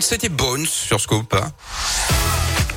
C'était Bones sur Scoop.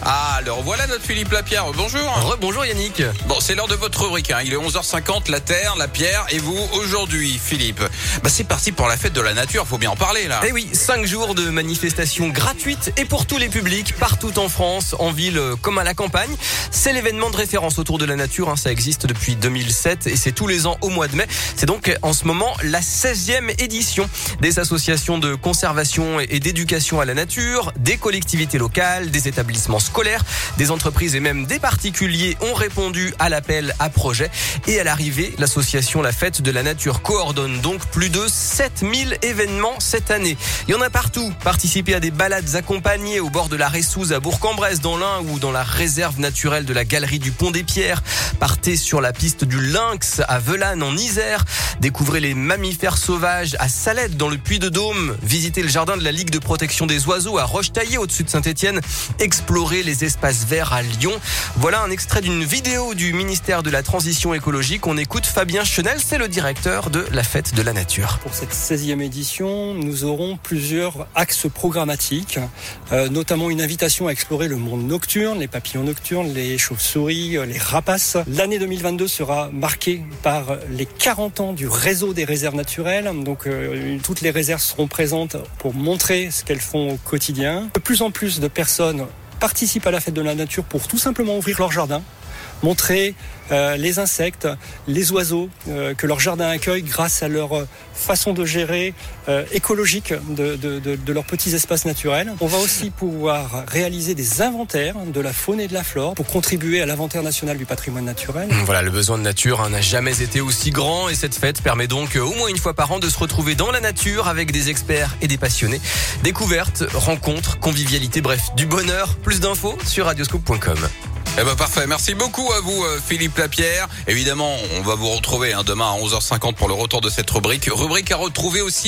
Ah, alors voilà notre Philippe Lapierre. Bonjour. Bonjour Yannick. Bon, c'est l'heure de votre rubrique. hein. Il est 11h50, la Terre, la Pierre et vous aujourd'hui, Philippe. Bah, c'est parti pour la fête de la nature. Faut bien en parler là. Eh oui, cinq jours de manifestations gratuites et pour tous les publics, partout en France, en ville euh, comme à la campagne. C'est l'événement de référence autour de la nature. hein. Ça existe depuis 2007 et c'est tous les ans au mois de mai. C'est donc en ce moment la 16e édition des associations de conservation et d'éducation à la nature, des collectivités locales, des établissements scolaires, des entreprises et même des particuliers ont répondu à l'appel à projet. Et à l'arrivée, l'association La Fête de la Nature coordonne donc plus de 7000 événements cette année. Il y en a partout. Participez à des balades accompagnées au bord de la Ressouze à Bourg-en-Bresse dans l'Ain ou dans la réserve naturelle de la galerie du Pont des Pierres. Partez sur la piste du Lynx à Velane en Isère. Découvrez les mammifères sauvages à Salette dans le Puy-de-Dôme. Visitez le jardin de la Ligue de protection des oiseaux à Roche-Taillée au-dessus de Saint-Étienne. Explorez les espaces verts à Lyon. Voilà un extrait d'une vidéo du ministère de la Transition écologique. On écoute Fabien Chenel, c'est le directeur de la Fête de la Nature. Pour cette 16e édition, nous aurons plusieurs axes programmatiques, euh, notamment une invitation à explorer le monde nocturne, les papillons nocturnes, les chauves-souris, euh, les rapaces. L'année 2022 sera marquée par les 40 ans du réseau des réserves naturelles. Donc euh, toutes les réserves seront présentes pour montrer ce qu'elles font au quotidien. De plus en plus de personnes participent à la fête de la nature pour tout simplement ouvrir leur jardin montrer euh, les insectes, les oiseaux euh, que leur jardin accueille grâce à leur euh, façon de gérer écologique de, leurs petits espaces naturels. On va aussi pouvoir réaliser des inventaires de la faune et de la flore pour contribuer à l'inventaire national du patrimoine naturel. Voilà, le besoin de nature hein, n'a jamais été aussi grand et cette fête permet donc au moins une fois par an de se retrouver dans la nature avec des experts et des passionnés. Découvertes, rencontres, convivialité, bref, du bonheur. Plus d'infos sur radioscope.com. Eh ben parfait. Merci beaucoup à vous, euh, Philippe Lapierre. Évidemment, on va vous retrouver hein, demain à 11h50 pour le retour de cette rubrique. Rubrique à retrouver aussi